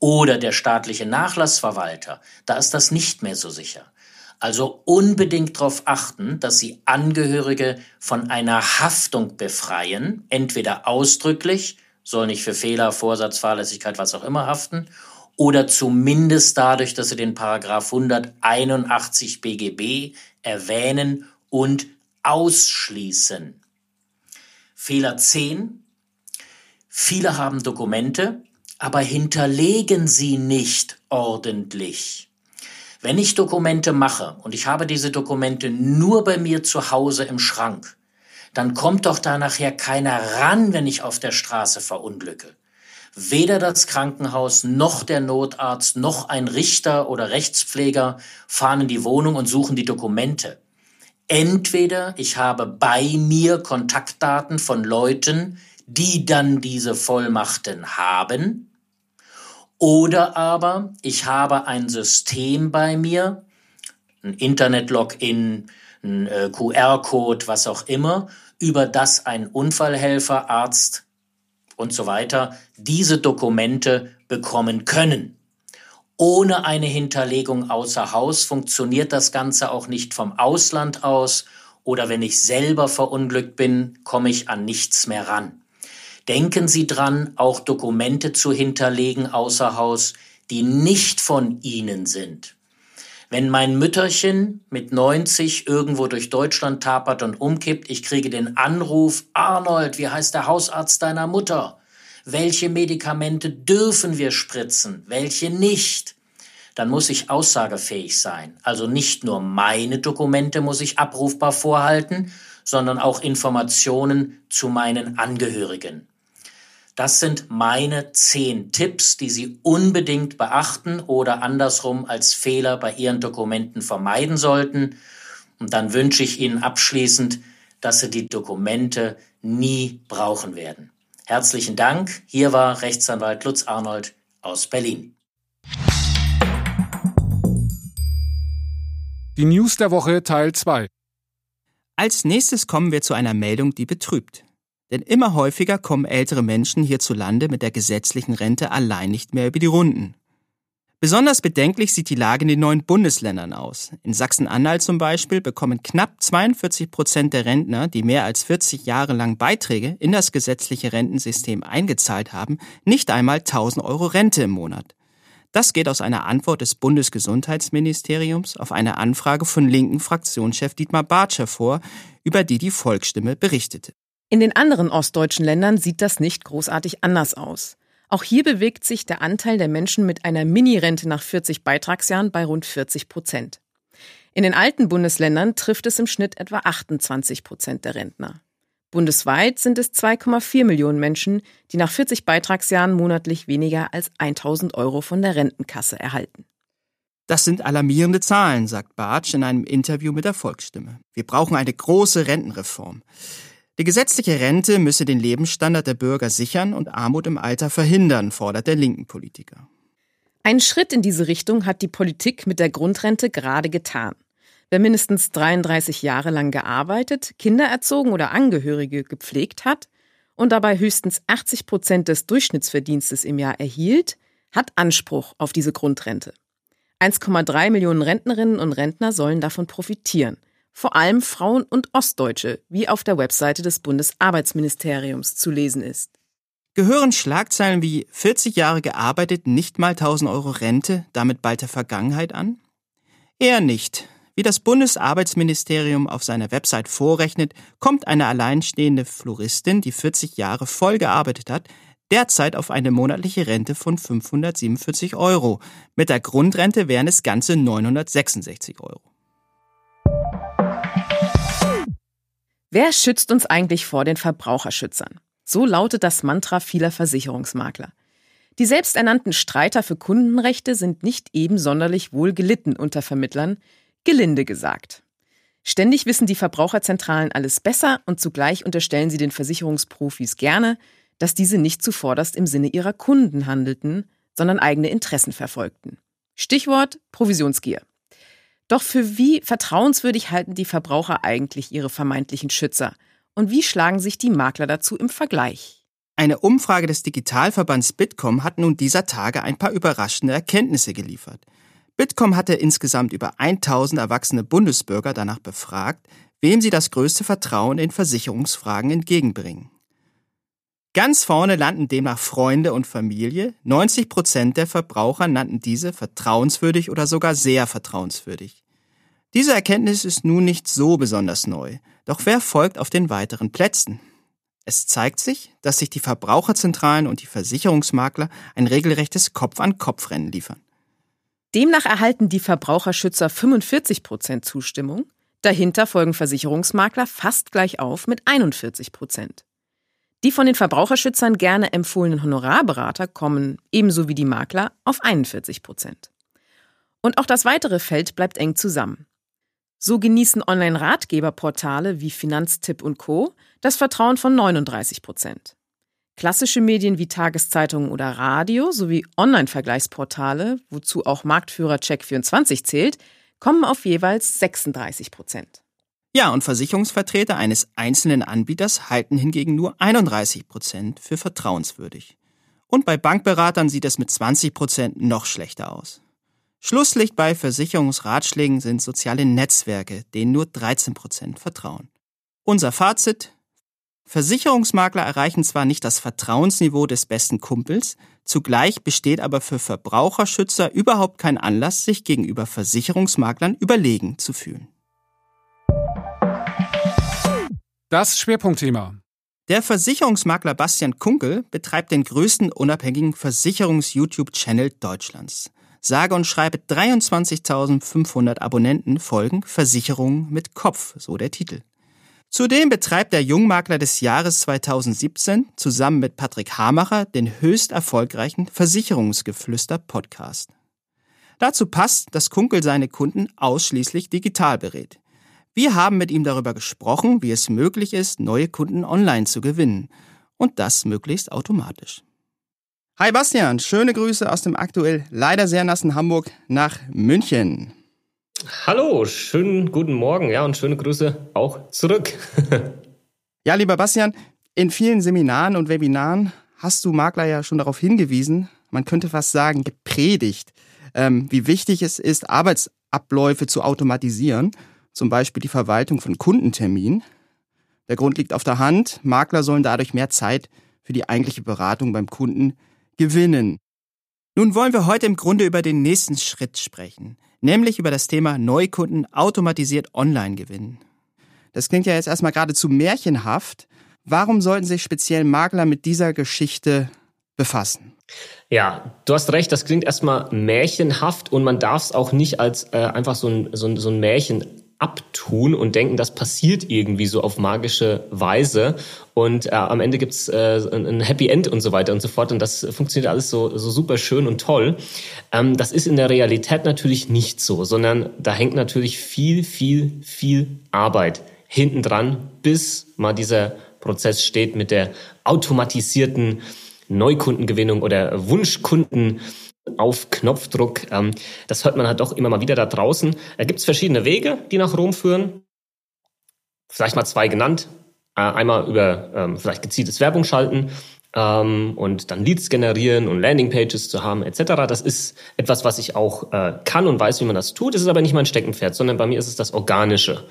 oder der staatliche Nachlassverwalter, da ist das nicht mehr so sicher. Also unbedingt darauf achten, dass Sie Angehörige von einer Haftung befreien, entweder ausdrücklich, soll nicht für Fehler, Vorsatz, Fahrlässigkeit, was auch immer haften, oder zumindest dadurch, dass Sie den Paragraph 181 BGB erwähnen und ausschließen. Fehler 10. Viele haben Dokumente, aber hinterlegen sie nicht ordentlich. Wenn ich Dokumente mache und ich habe diese Dokumente nur bei mir zu Hause im Schrank, dann kommt doch da nachher keiner ran, wenn ich auf der Straße verunglücke. Weder das Krankenhaus noch der Notarzt noch ein Richter oder Rechtspfleger fahren in die Wohnung und suchen die Dokumente. Entweder ich habe bei mir Kontaktdaten von Leuten, die dann diese Vollmachten haben, oder aber ich habe ein System bei mir, ein Internet-Login, ein äh, QR-Code, was auch immer, über das ein Unfallhelfer, Arzt und so weiter diese Dokumente bekommen können. Ohne eine Hinterlegung außer Haus funktioniert das Ganze auch nicht vom Ausland aus oder wenn ich selber verunglückt bin, komme ich an nichts mehr ran. Denken Sie dran, auch Dokumente zu hinterlegen außer Haus, die nicht von Ihnen sind. Wenn mein Mütterchen mit 90 irgendwo durch Deutschland tapert und umkippt, ich kriege den Anruf, Arnold, wie heißt der Hausarzt deiner Mutter? Welche Medikamente dürfen wir spritzen, welche nicht? Dann muss ich aussagefähig sein. Also nicht nur meine Dokumente muss ich abrufbar vorhalten, sondern auch Informationen zu meinen Angehörigen. Das sind meine zehn Tipps, die Sie unbedingt beachten oder andersrum als Fehler bei Ihren Dokumenten vermeiden sollten. Und dann wünsche ich Ihnen abschließend, dass Sie die Dokumente nie brauchen werden. Herzlichen Dank. Hier war Rechtsanwalt Lutz Arnold aus Berlin. Die News der Woche Teil 2. Als nächstes kommen wir zu einer Meldung, die betrübt. Denn immer häufiger kommen ältere Menschen hierzulande mit der gesetzlichen Rente allein nicht mehr über die Runden. Besonders bedenklich sieht die Lage in den neuen Bundesländern aus. In Sachsen-Anhalt zum Beispiel bekommen knapp 42 Prozent der Rentner, die mehr als 40 Jahre lang Beiträge in das gesetzliche Rentensystem eingezahlt haben, nicht einmal 1000 Euro Rente im Monat. Das geht aus einer Antwort des Bundesgesundheitsministeriums auf eine Anfrage von linken Fraktionschef Dietmar Bartsch hervor, über die die Volksstimme berichtete. In den anderen ostdeutschen Ländern sieht das nicht großartig anders aus. Auch hier bewegt sich der Anteil der Menschen mit einer Mini-Rente nach 40 Beitragsjahren bei rund 40 Prozent. In den alten Bundesländern trifft es im Schnitt etwa 28 Prozent der Rentner. Bundesweit sind es 2,4 Millionen Menschen, die nach 40 Beitragsjahren monatlich weniger als 1000 Euro von der Rentenkasse erhalten. Das sind alarmierende Zahlen, sagt Bartsch in einem Interview mit der Volksstimme. Wir brauchen eine große Rentenreform. Die gesetzliche Rente müsse den Lebensstandard der Bürger sichern und Armut im Alter verhindern, fordert der linken Politiker. Einen Schritt in diese Richtung hat die Politik mit der Grundrente gerade getan. Wer mindestens 33 Jahre lang gearbeitet, Kinder erzogen oder Angehörige gepflegt hat und dabei höchstens 80 Prozent des Durchschnittsverdienstes im Jahr erhielt, hat Anspruch auf diese Grundrente. 1,3 Millionen Rentnerinnen und Rentner sollen davon profitieren – vor allem Frauen und Ostdeutsche, wie auf der Webseite des Bundesarbeitsministeriums zu lesen ist. Gehören Schlagzeilen wie 40 Jahre gearbeitet, nicht mal 1000 Euro Rente, damit bald der Vergangenheit an? Eher nicht. Wie das Bundesarbeitsministerium auf seiner Website vorrechnet, kommt eine alleinstehende Floristin, die 40 Jahre voll gearbeitet hat, derzeit auf eine monatliche Rente von 547 Euro. Mit der Grundrente wären es ganze 966 Euro. Wer schützt uns eigentlich vor den Verbraucherschützern? So lautet das Mantra vieler Versicherungsmakler. Die selbsternannten Streiter für Kundenrechte sind nicht eben sonderlich wohl gelitten unter Vermittlern, gelinde gesagt. Ständig wissen die Verbraucherzentralen alles besser und zugleich unterstellen sie den Versicherungsprofis gerne, dass diese nicht zuvorderst im Sinne ihrer Kunden handelten, sondern eigene Interessen verfolgten. Stichwort Provisionsgier. Doch für wie vertrauenswürdig halten die Verbraucher eigentlich ihre vermeintlichen Schützer? Und wie schlagen sich die Makler dazu im Vergleich? Eine Umfrage des Digitalverbands Bitkom hat nun dieser Tage ein paar überraschende Erkenntnisse geliefert. Bitkom hatte insgesamt über 1000 erwachsene Bundesbürger danach befragt, wem sie das größte Vertrauen in Versicherungsfragen entgegenbringen. Ganz vorne landen demnach Freunde und Familie. 90 Prozent der Verbraucher nannten diese vertrauenswürdig oder sogar sehr vertrauenswürdig. Diese Erkenntnis ist nun nicht so besonders neu. Doch wer folgt auf den weiteren Plätzen? Es zeigt sich, dass sich die Verbraucherzentralen und die Versicherungsmakler ein regelrechtes Kopf-an-Kopf-Rennen liefern. Demnach erhalten die Verbraucherschützer 45 Prozent Zustimmung. Dahinter folgen Versicherungsmakler fast gleich auf mit 41 Prozent. Die von den Verbraucherschützern gerne empfohlenen Honorarberater kommen, ebenso wie die Makler, auf 41 Prozent. Und auch das weitere Feld bleibt eng zusammen. So genießen Online-Ratgeberportale wie Finanztipp und Co. das Vertrauen von 39 Prozent. Klassische Medien wie Tageszeitungen oder Radio sowie Online-Vergleichsportale, wozu auch Marktführer Check24 zählt, kommen auf jeweils 36 Prozent. Ja, und Versicherungsvertreter eines einzelnen Anbieters halten hingegen nur 31 Prozent für vertrauenswürdig. Und bei Bankberatern sieht es mit 20 Prozent noch schlechter aus. Schlusslicht bei Versicherungsratschlägen sind soziale Netzwerke, denen nur 13 Prozent vertrauen. Unser Fazit? Versicherungsmakler erreichen zwar nicht das Vertrauensniveau des besten Kumpels, zugleich besteht aber für Verbraucherschützer überhaupt kein Anlass, sich gegenüber Versicherungsmaklern überlegen zu fühlen. Das Schwerpunktthema. Der Versicherungsmakler Bastian Kunkel betreibt den größten unabhängigen Versicherungs-YouTube-Channel Deutschlands. Sage und schreibe 23.500 Abonnenten folgen Versicherungen mit Kopf, so der Titel. Zudem betreibt der Jungmakler des Jahres 2017 zusammen mit Patrick Hamacher den höchst erfolgreichen Versicherungsgeflüster Podcast. Dazu passt, dass Kunkel seine Kunden ausschließlich digital berät. Wir haben mit ihm darüber gesprochen, wie es möglich ist, neue Kunden online zu gewinnen. Und das möglichst automatisch. Hi Bastian, schöne Grüße aus dem aktuell leider sehr nassen Hamburg nach München. Hallo, schönen guten Morgen, ja, und schöne Grüße auch zurück. ja, lieber Bastian, in vielen Seminaren und Webinaren hast du Makler ja schon darauf hingewiesen, man könnte fast sagen, gepredigt, ähm, wie wichtig es ist, Arbeitsabläufe zu automatisieren zum Beispiel die Verwaltung von Kundenterminen. Der Grund liegt auf der Hand, Makler sollen dadurch mehr Zeit für die eigentliche Beratung beim Kunden gewinnen. Nun wollen wir heute im Grunde über den nächsten Schritt sprechen, nämlich über das Thema Neukunden automatisiert online gewinnen. Das klingt ja jetzt erstmal geradezu märchenhaft. Warum sollten sich speziell Makler mit dieser Geschichte befassen? Ja, du hast recht, das klingt erstmal märchenhaft und man darf es auch nicht als äh, einfach so ein, so, ein, so ein Märchen abtun und denken, das passiert irgendwie so auf magische Weise und äh, am Ende gibt's äh, ein Happy End und so weiter und so fort und das funktioniert alles so, so super schön und toll. Ähm, das ist in der Realität natürlich nicht so, sondern da hängt natürlich viel, viel, viel Arbeit hinten dran, bis mal dieser Prozess steht mit der automatisierten Neukundengewinnung oder Wunschkunden auf Knopfdruck. Ähm, das hört man halt doch immer mal wieder da draußen. Da gibt es verschiedene Wege, die nach Rom führen. Vielleicht mal zwei genannt. Äh, einmal über ähm, vielleicht gezieltes Werbung schalten ähm, und dann Leads generieren und Landingpages zu haben etc. Das ist etwas, was ich auch äh, kann und weiß, wie man das tut. Es ist aber nicht mein Steckenpferd, sondern bei mir ist es das Organische.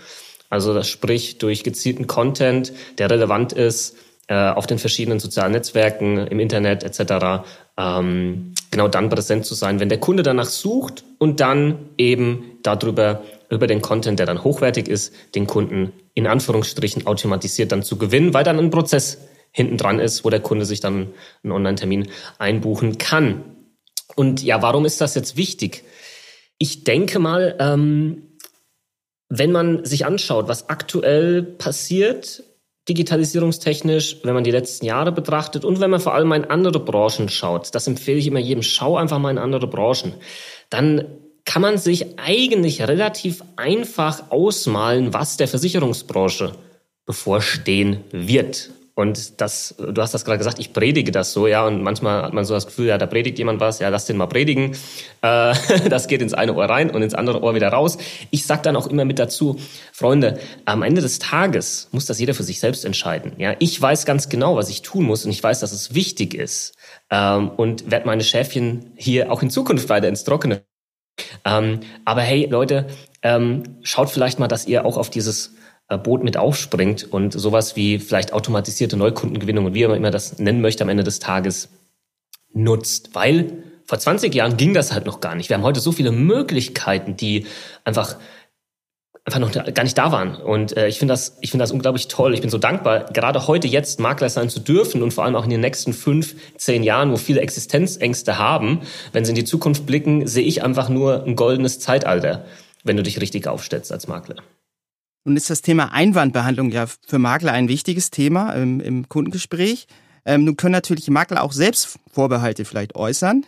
Also das sprich durch gezielten Content, der relevant ist, auf den verschiedenen sozialen Netzwerken, im Internet etc ähm, genau dann präsent zu sein, wenn der Kunde danach sucht und dann eben darüber über den Content, der dann hochwertig ist, den Kunden in Anführungsstrichen automatisiert dann zu gewinnen, weil dann ein Prozess hinten dran ist, wo der Kunde sich dann einen Online-Termin einbuchen kann. Und ja, warum ist das jetzt wichtig? Ich denke mal, ähm, wenn man sich anschaut, was aktuell passiert, digitalisierungstechnisch, wenn man die letzten Jahre betrachtet und wenn man vor allem in andere Branchen schaut, das empfehle ich immer jedem, schau einfach mal in andere Branchen, dann kann man sich eigentlich relativ einfach ausmalen, was der Versicherungsbranche bevorstehen wird. Und das, du hast das gerade gesagt, ich predige das so, ja, und manchmal hat man so das Gefühl, ja, da predigt jemand was, ja, lass den mal predigen. Äh, das geht ins eine Ohr rein und ins andere Ohr wieder raus. Ich sag dann auch immer mit dazu, Freunde, am Ende des Tages muss das jeder für sich selbst entscheiden. Ja, ich weiß ganz genau, was ich tun muss und ich weiß, dass es wichtig ist ähm, und werde meine Schäfchen hier auch in Zukunft weiter ins Trockene. Ähm, aber hey, Leute, ähm, schaut vielleicht mal, dass ihr auch auf dieses Boot mit aufspringt und sowas wie vielleicht automatisierte Neukundengewinnung und wie man immer das nennen möchte am Ende des Tages nutzt. Weil vor 20 Jahren ging das halt noch gar nicht. Wir haben heute so viele Möglichkeiten, die einfach einfach noch gar nicht da waren. Und äh, ich finde das, ich finde das unglaublich toll. Ich bin so dankbar, gerade heute jetzt Makler sein zu dürfen und vor allem auch in den nächsten fünf, zehn Jahren, wo viele Existenzängste haben, wenn sie in die Zukunft blicken, sehe ich einfach nur ein goldenes Zeitalter, wenn du dich richtig aufstellst als Makler. Nun ist das Thema Einwandbehandlung ja für Makler ein wichtiges Thema im, im Kundengespräch. Ähm, nun können natürlich Makler auch selbst Vorbehalte vielleicht äußern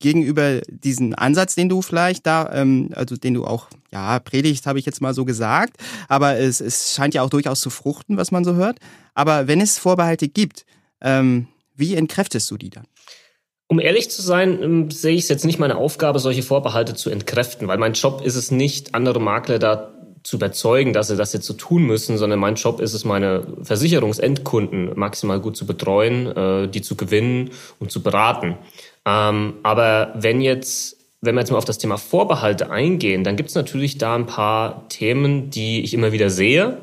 gegenüber diesem Ansatz, den du vielleicht da, ähm, also den du auch, ja, predigst, habe ich jetzt mal so gesagt, aber es, es scheint ja auch durchaus zu fruchten, was man so hört. Aber wenn es Vorbehalte gibt, ähm, wie entkräftest du die dann? Um ehrlich zu sein, ähm, sehe ich es jetzt nicht meine Aufgabe, solche Vorbehalte zu entkräften, weil mein Job ist es nicht, andere Makler da zu überzeugen, dass sie das jetzt so tun müssen, sondern mein Job ist es, meine Versicherungsendkunden maximal gut zu betreuen, äh, die zu gewinnen und zu beraten. Ähm, aber wenn jetzt, wenn wir jetzt mal auf das Thema Vorbehalte eingehen, dann gibt es natürlich da ein paar Themen, die ich immer wieder sehe.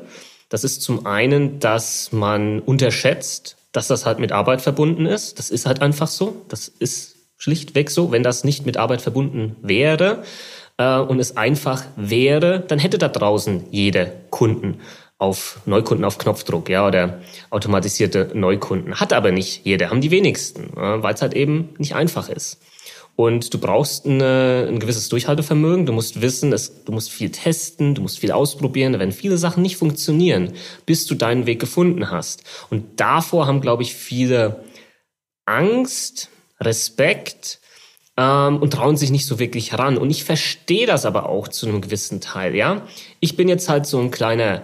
Das ist zum einen, dass man unterschätzt, dass das halt mit Arbeit verbunden ist. Das ist halt einfach so. Das ist schlichtweg so. Wenn das nicht mit Arbeit verbunden wäre, äh, und es einfach wäre, dann hätte da draußen jeder Kunden auf Neukunden auf Knopfdruck, ja, oder automatisierte Neukunden. Hat aber nicht jeder, haben die wenigsten, weil es halt eben nicht einfach ist. Und du brauchst eine, ein gewisses Durchhaltevermögen. Du musst wissen, es, du musst viel testen, du musst viel ausprobieren. Werden viele Sachen nicht funktionieren, bis du deinen Weg gefunden hast. Und davor haben, glaube ich, viele Angst, Respekt ähm, und trauen sich nicht so wirklich ran. Und ich verstehe das aber auch zu einem gewissen Teil, ja. Ich bin jetzt halt so ein kleiner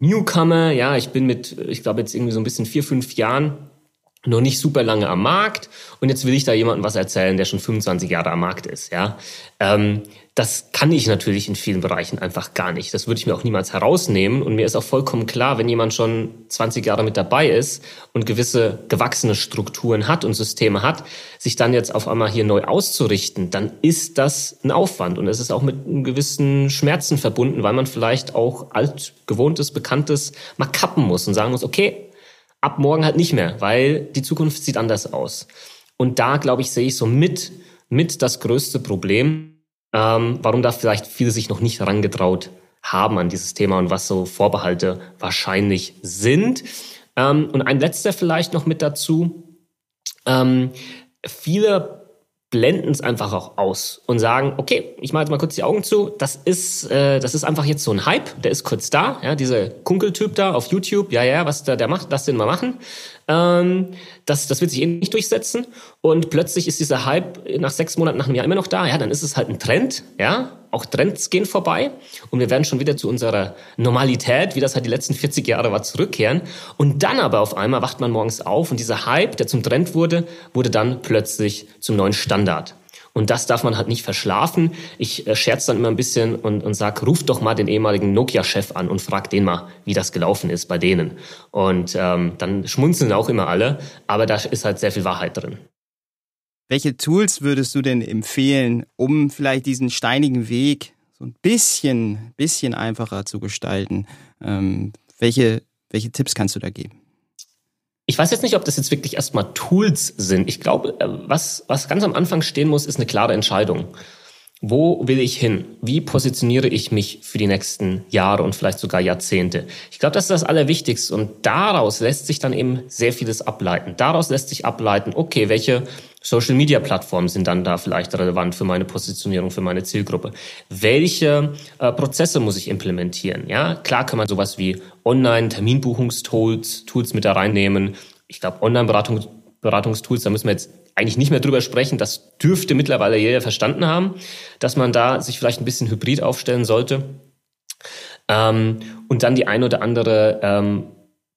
Newcomer, ja, ich bin mit, ich glaube jetzt irgendwie so ein bisschen vier, fünf Jahren noch nicht super lange am Markt und jetzt will ich da jemandem was erzählen, der schon 25 Jahre am Markt ist, ja. Ähm, das kann ich natürlich in vielen Bereichen einfach gar nicht. Das würde ich mir auch niemals herausnehmen. Und mir ist auch vollkommen klar, wenn jemand schon 20 Jahre mit dabei ist und gewisse gewachsene Strukturen hat und Systeme hat, sich dann jetzt auf einmal hier neu auszurichten, dann ist das ein Aufwand. Und es ist auch mit gewissen Schmerzen verbunden, weil man vielleicht auch altgewohntes, bekanntes mal kappen muss und sagen muss, okay, ab morgen halt nicht mehr, weil die Zukunft sieht anders aus. Und da, glaube ich, sehe ich so mit, mit das größte Problem, ähm, warum da vielleicht viele sich noch nicht herangetraut haben an dieses Thema und was so Vorbehalte wahrscheinlich sind. Ähm, und ein letzter vielleicht noch mit dazu. Ähm, viele blenden es einfach auch aus und sagen, okay, ich mache jetzt mal kurz die Augen zu, das ist, äh, das ist einfach jetzt so ein Hype, der ist kurz da, ja, dieser Kunkeltyp da auf YouTube, ja, ja, was der, der macht, lass den mal machen. Ähm, das, das wird sich eh nicht durchsetzen und plötzlich ist dieser Hype nach sechs Monaten, nach einem Jahr immer noch da, ja, dann ist es halt ein Trend, ja, auch Trends gehen vorbei und wir werden schon wieder zu unserer Normalität, wie das halt die letzten 40 Jahre war, zurückkehren. Und dann aber auf einmal wacht man morgens auf und dieser Hype, der zum Trend wurde, wurde dann plötzlich zum neuen Standard. Und das darf man halt nicht verschlafen. Ich äh, scherze dann immer ein bisschen und, und sag, ruf doch mal den ehemaligen Nokia-Chef an und frag den mal, wie das gelaufen ist bei denen. Und ähm, dann schmunzeln auch immer alle, aber da ist halt sehr viel Wahrheit drin. Welche Tools würdest du denn empfehlen, um vielleicht diesen steinigen Weg so ein bisschen, bisschen einfacher zu gestalten? Ähm, welche, welche Tipps kannst du da geben? Ich weiß jetzt nicht, ob das jetzt wirklich erstmal Tools sind. Ich glaube, äh, was, was ganz am Anfang stehen muss, ist eine klare Entscheidung. Wo will ich hin? Wie positioniere ich mich für die nächsten Jahre und vielleicht sogar Jahrzehnte? Ich glaube, das ist das Allerwichtigste und daraus lässt sich dann eben sehr vieles ableiten. Daraus lässt sich ableiten, okay, welche Social-Media-Plattformen sind dann da vielleicht relevant für meine Positionierung, für meine Zielgruppe? Welche äh, Prozesse muss ich implementieren? Ja, klar kann man sowas wie Online-Terminbuchungstools Tools mit da reinnehmen. Ich glaube, Online-Beratungstools, da müssen wir jetzt eigentlich nicht mehr drüber sprechen. Das dürfte mittlerweile jeder verstanden haben, dass man da sich vielleicht ein bisschen hybrid aufstellen sollte. Ähm, und dann die ein oder andere ähm,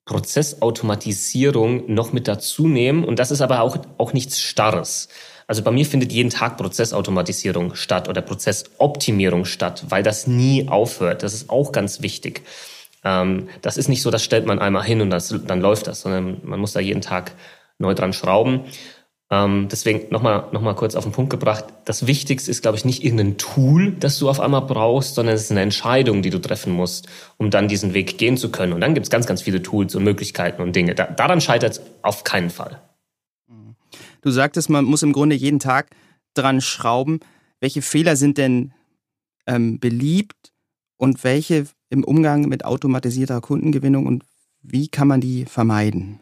Prozessautomatisierung noch mit dazu nehmen. Und das ist aber auch, auch nichts Starres. Also bei mir findet jeden Tag Prozessautomatisierung statt oder Prozessoptimierung statt, weil das nie aufhört. Das ist auch ganz wichtig. Ähm, das ist nicht so, das stellt man einmal hin und das, dann läuft das, sondern man muss da jeden Tag neu dran schrauben. Ähm, deswegen nochmal noch mal kurz auf den Punkt gebracht. Das Wichtigste ist, glaube ich, nicht irgendein Tool, das du auf einmal brauchst, sondern es ist eine Entscheidung, die du treffen musst, um dann diesen Weg gehen zu können. Und dann gibt es ganz, ganz viele Tools und Möglichkeiten und Dinge. Da, daran scheitert es auf keinen Fall. Du sagtest, man muss im Grunde jeden Tag dran schrauben. Welche Fehler sind denn ähm, beliebt und welche im Umgang mit automatisierter Kundengewinnung und wie kann man die vermeiden?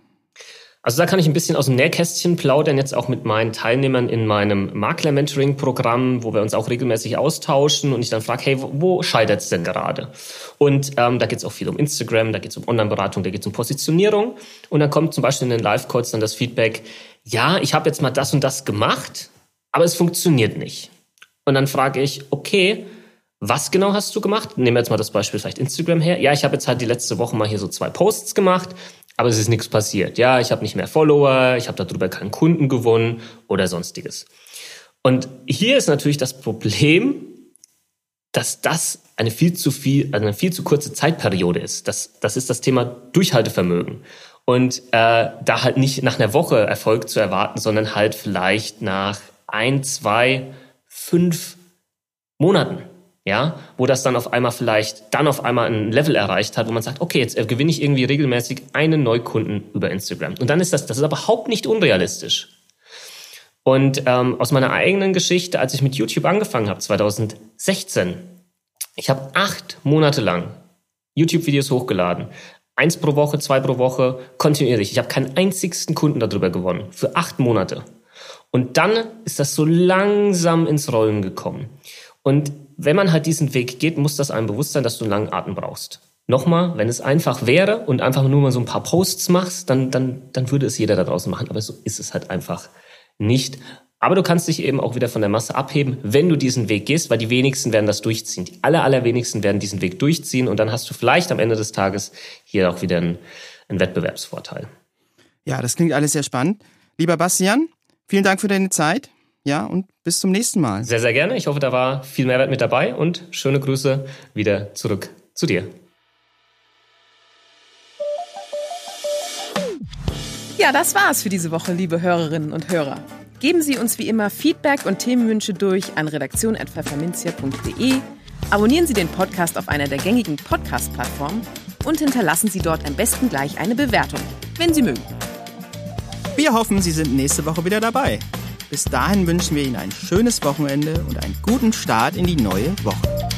Also da kann ich ein bisschen aus dem Nähkästchen plaudern, jetzt auch mit meinen Teilnehmern in meinem Makler-Mentoring-Programm, wo wir uns auch regelmäßig austauschen und ich dann frage, hey, wo, wo scheitert es denn gerade? Und ähm, da geht es auch viel um Instagram, da geht es um Online-Beratung, da geht es um Positionierung. Und dann kommt zum Beispiel in den Live-Calls dann das Feedback, ja, ich habe jetzt mal das und das gemacht, aber es funktioniert nicht. Und dann frage ich, okay, was genau hast du gemacht? Nehmen wir jetzt mal das Beispiel vielleicht Instagram her. Ja, ich habe jetzt halt die letzte Woche mal hier so zwei Posts gemacht, aber es ist nichts passiert. Ja, ich habe nicht mehr Follower, ich habe darüber keinen Kunden gewonnen oder sonstiges. Und hier ist natürlich das Problem, dass das eine viel zu viel, eine viel zu kurze Zeitperiode ist. Das, das ist das Thema Durchhaltevermögen. Und äh, da halt nicht nach einer Woche Erfolg zu erwarten, sondern halt vielleicht nach ein, zwei, fünf Monaten ja, wo das dann auf einmal vielleicht dann auf einmal ein Level erreicht hat, wo man sagt, okay, jetzt gewinne ich irgendwie regelmäßig einen Neukunden über Instagram. Und dann ist das, das ist überhaupt nicht unrealistisch. Und ähm, aus meiner eigenen Geschichte, als ich mit YouTube angefangen habe, 2016, ich habe acht Monate lang YouTube-Videos hochgeladen. Eins pro Woche, zwei pro Woche, kontinuierlich. Ich habe keinen einzigsten Kunden darüber gewonnen. Für acht Monate. Und dann ist das so langsam ins Rollen gekommen. Und wenn man halt diesen Weg geht, muss das einem bewusst sein, dass du einen langen Atem brauchst. Nochmal, wenn es einfach wäre und einfach nur mal so ein paar Posts machst, dann, dann, dann würde es jeder da draußen machen. Aber so ist es halt einfach nicht. Aber du kannst dich eben auch wieder von der Masse abheben, wenn du diesen Weg gehst, weil die wenigsten werden das durchziehen. Die aller, allerwenigsten werden diesen Weg durchziehen und dann hast du vielleicht am Ende des Tages hier auch wieder einen, einen Wettbewerbsvorteil. Ja, das klingt alles sehr spannend. Lieber Bastian, vielen Dank für deine Zeit. Ja, und bis zum nächsten Mal. Sehr, sehr gerne. Ich hoffe, da war viel Mehrwert mit dabei und schöne Grüße wieder zurück zu dir. Ja, das war's für diese Woche, liebe Hörerinnen und Hörer. Geben Sie uns wie immer Feedback und Themenwünsche durch an redaktion.pfefferminzia.de. Abonnieren Sie den Podcast auf einer der gängigen Podcast-Plattformen und hinterlassen Sie dort am besten gleich eine Bewertung, wenn Sie mögen. Wir hoffen, Sie sind nächste Woche wieder dabei. Bis dahin wünschen wir Ihnen ein schönes Wochenende und einen guten Start in die neue Woche.